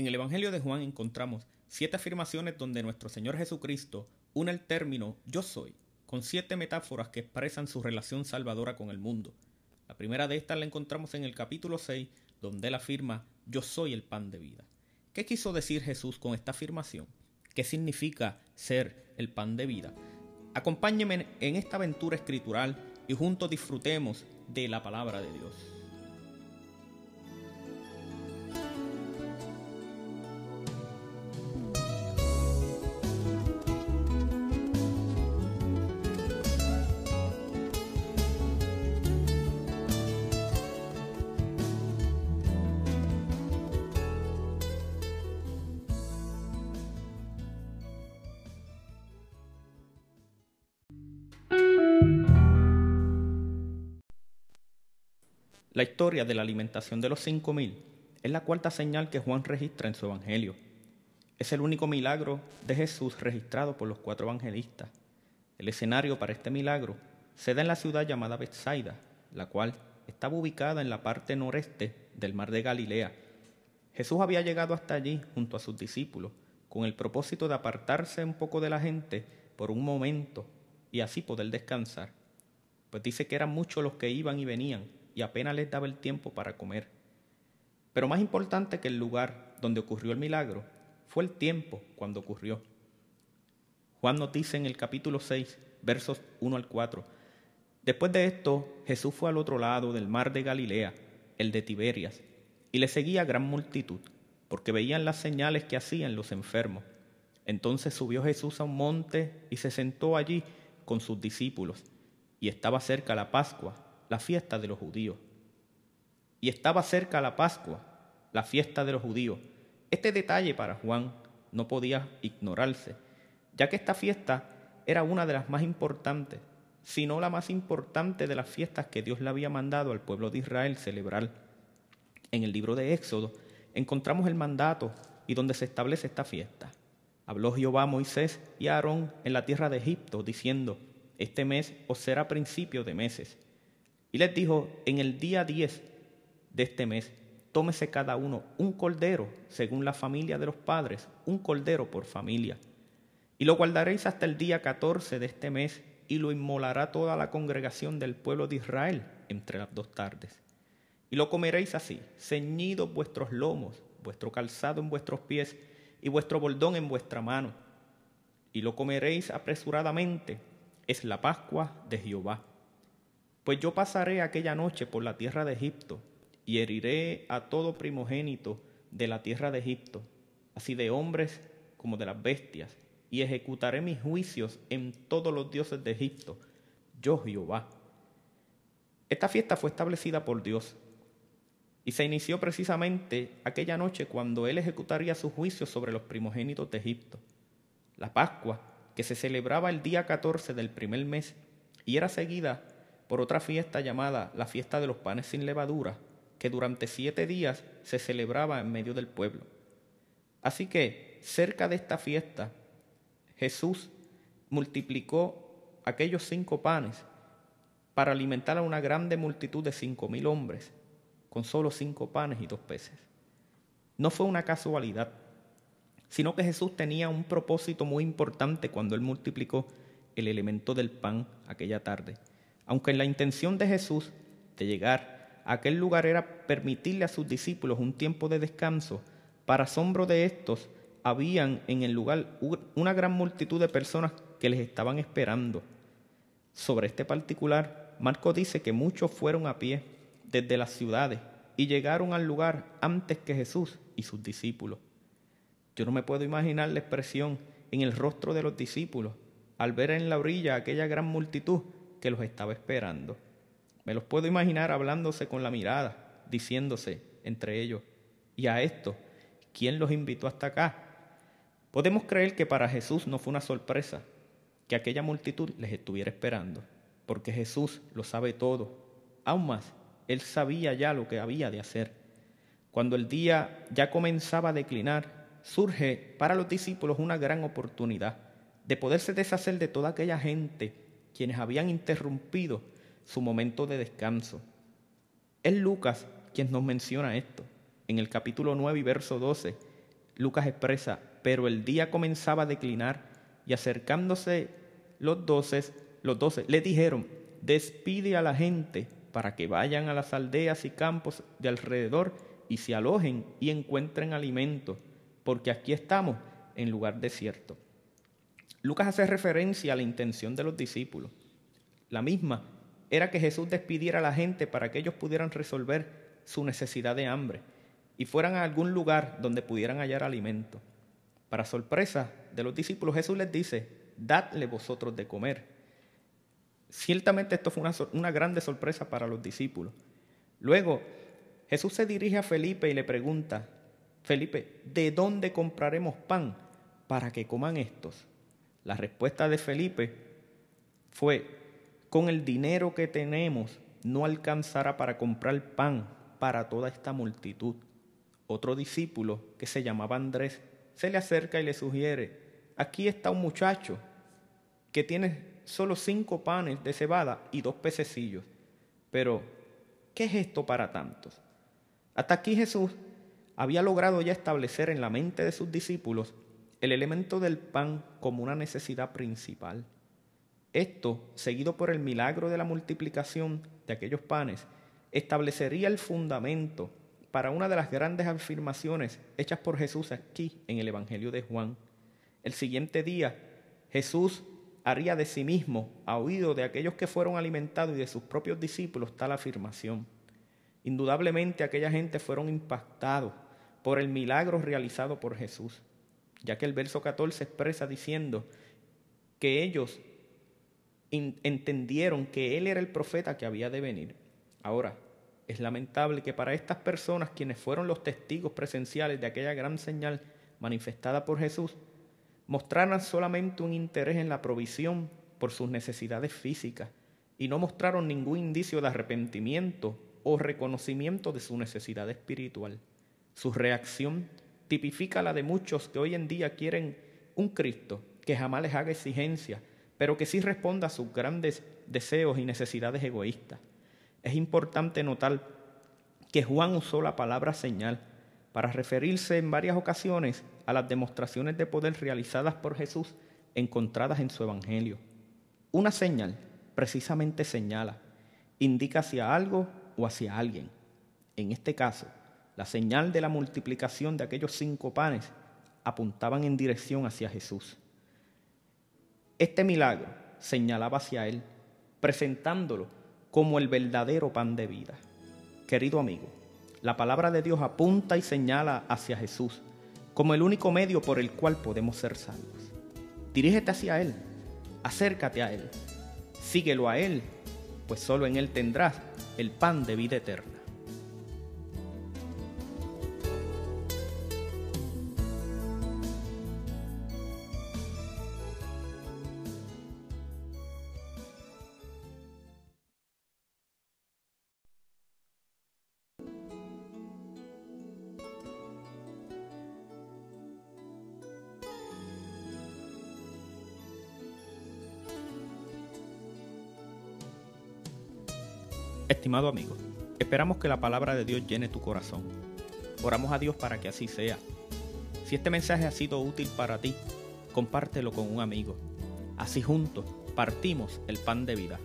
En el Evangelio de Juan encontramos siete afirmaciones donde nuestro Señor Jesucristo une el término yo soy con siete metáforas que expresan su relación salvadora con el mundo. La primera de estas la encontramos en el capítulo 6, donde él afirma yo soy el pan de vida. ¿Qué quiso decir Jesús con esta afirmación? ¿Qué significa ser el pan de vida? Acompáñenme en esta aventura escritural y juntos disfrutemos de la palabra de Dios. La historia de la alimentación de los cinco mil es la cuarta señal que Juan registra en su evangelio. Es el único milagro de Jesús registrado por los cuatro evangelistas. El escenario para este milagro se da en la ciudad llamada Bethsaida, la cual estaba ubicada en la parte noreste del mar de Galilea. Jesús había llegado hasta allí junto a sus discípulos con el propósito de apartarse un poco de la gente por un momento y así poder descansar. Pues dice que eran muchos los que iban y venían y apenas les daba el tiempo para comer. Pero más importante que el lugar donde ocurrió el milagro fue el tiempo cuando ocurrió. Juan nos dice en el capítulo 6, versos 1 al 4, Después de esto, Jesús fue al otro lado del mar de Galilea, el de Tiberias, y le seguía gran multitud, porque veían las señales que hacían los enfermos. Entonces subió Jesús a un monte y se sentó allí con sus discípulos, y estaba cerca la Pascua, la fiesta de los judíos. Y estaba cerca la Pascua, la fiesta de los judíos. Este detalle para Juan no podía ignorarse, ya que esta fiesta era una de las más importantes, si no la más importante de las fiestas que Dios le había mandado al pueblo de Israel celebrar. En el libro de Éxodo encontramos el mandato y donde se establece esta fiesta. Habló Jehová a Moisés y Aarón en la tierra de Egipto, diciendo, Este mes os será principio de meses y les dijo, en el día 10 de este mes, tómese cada uno un cordero, según la familia de los padres, un cordero por familia. Y lo guardaréis hasta el día 14 de este mes, y lo inmolará toda la congregación del pueblo de Israel entre las dos tardes. Y lo comeréis así, ceñidos vuestros lomos, vuestro calzado en vuestros pies, y vuestro bordón en vuestra mano. Y lo comeréis apresuradamente, es la Pascua de Jehová. Pues yo pasaré aquella noche por la tierra de Egipto y heriré a todo primogénito de la tierra de Egipto, así de hombres como de las bestias, y ejecutaré mis juicios en todos los dioses de Egipto, yo Jehová. Esta fiesta fue establecida por Dios y se inició precisamente aquella noche cuando Él ejecutaría sus juicios sobre los primogénitos de Egipto. La Pascua, que se celebraba el día 14 del primer mes y era seguida por otra fiesta llamada la fiesta de los panes sin levadura, que durante siete días se celebraba en medio del pueblo. Así que cerca de esta fiesta Jesús multiplicó aquellos cinco panes para alimentar a una grande multitud de cinco mil hombres con solo cinco panes y dos peces. No fue una casualidad, sino que Jesús tenía un propósito muy importante cuando él multiplicó el elemento del pan aquella tarde. Aunque la intención de Jesús de llegar a aquel lugar era permitirle a sus discípulos un tiempo de descanso, para asombro de estos, habían en el lugar una gran multitud de personas que les estaban esperando. Sobre este particular, Marco dice que muchos fueron a pie desde las ciudades y llegaron al lugar antes que Jesús y sus discípulos. Yo no me puedo imaginar la expresión en el rostro de los discípulos al ver en la orilla aquella gran multitud que los estaba esperando. Me los puedo imaginar hablándose con la mirada, diciéndose entre ellos, y a esto, ¿quién los invitó hasta acá? Podemos creer que para Jesús no fue una sorpresa que aquella multitud les estuviera esperando, porque Jesús lo sabe todo. Aún más, Él sabía ya lo que había de hacer. Cuando el día ya comenzaba a declinar, surge para los discípulos una gran oportunidad de poderse deshacer de toda aquella gente quienes habían interrumpido su momento de descanso. Es Lucas quien nos menciona esto. En el capítulo 9 y verso 12 Lucas expresa, pero el día comenzaba a declinar y acercándose los doce, los doce le dijeron, despide a la gente para que vayan a las aldeas y campos de alrededor y se alojen y encuentren alimento, porque aquí estamos en lugar desierto. Lucas hace referencia a la intención de los discípulos. La misma era que Jesús despidiera a la gente para que ellos pudieran resolver su necesidad de hambre y fueran a algún lugar donde pudieran hallar alimento. Para sorpresa de los discípulos, Jesús les dice, dadle vosotros de comer. Ciertamente esto fue una, una grande sorpresa para los discípulos. Luego, Jesús se dirige a Felipe y le pregunta, Felipe, ¿de dónde compraremos pan para que coman estos? La respuesta de Felipe fue, con el dinero que tenemos no alcanzará para comprar pan para toda esta multitud. Otro discípulo, que se llamaba Andrés, se le acerca y le sugiere, aquí está un muchacho que tiene solo cinco panes de cebada y dos pececillos. Pero, ¿qué es esto para tantos? Hasta aquí Jesús había logrado ya establecer en la mente de sus discípulos el elemento del pan como una necesidad principal. Esto, seguido por el milagro de la multiplicación de aquellos panes, establecería el fundamento para una de las grandes afirmaciones hechas por Jesús aquí en el Evangelio de Juan. El siguiente día, Jesús haría de sí mismo, a oído de aquellos que fueron alimentados y de sus propios discípulos, tal afirmación. Indudablemente aquella gente fueron impactados por el milagro realizado por Jesús, ya que el verso 14 expresa diciendo que ellos entendieron que Él era el profeta que había de venir. Ahora, es lamentable que para estas personas, quienes fueron los testigos presenciales de aquella gran señal manifestada por Jesús, mostraran solamente un interés en la provisión por sus necesidades físicas y no mostraron ningún indicio de arrepentimiento o reconocimiento de su necesidad espiritual. Su reacción tipifica la de muchos que hoy en día quieren un Cristo que jamás les haga exigencia pero que sí responda a sus grandes deseos y necesidades egoístas. Es importante notar que Juan usó la palabra señal para referirse en varias ocasiones a las demostraciones de poder realizadas por Jesús encontradas en su Evangelio. Una señal precisamente señala, indica hacia algo o hacia alguien. En este caso, la señal de la multiplicación de aquellos cinco panes apuntaban en dirección hacia Jesús. Este milagro señalaba hacia Él, presentándolo como el verdadero pan de vida. Querido amigo, la palabra de Dios apunta y señala hacia Jesús como el único medio por el cual podemos ser salvos. Dirígete hacia Él, acércate a Él, síguelo a Él, pues solo en Él tendrás el pan de vida eterna. Estimado amigo, esperamos que la palabra de Dios llene tu corazón. Oramos a Dios para que así sea. Si este mensaje ha sido útil para ti, compártelo con un amigo. Así juntos partimos el pan de vida.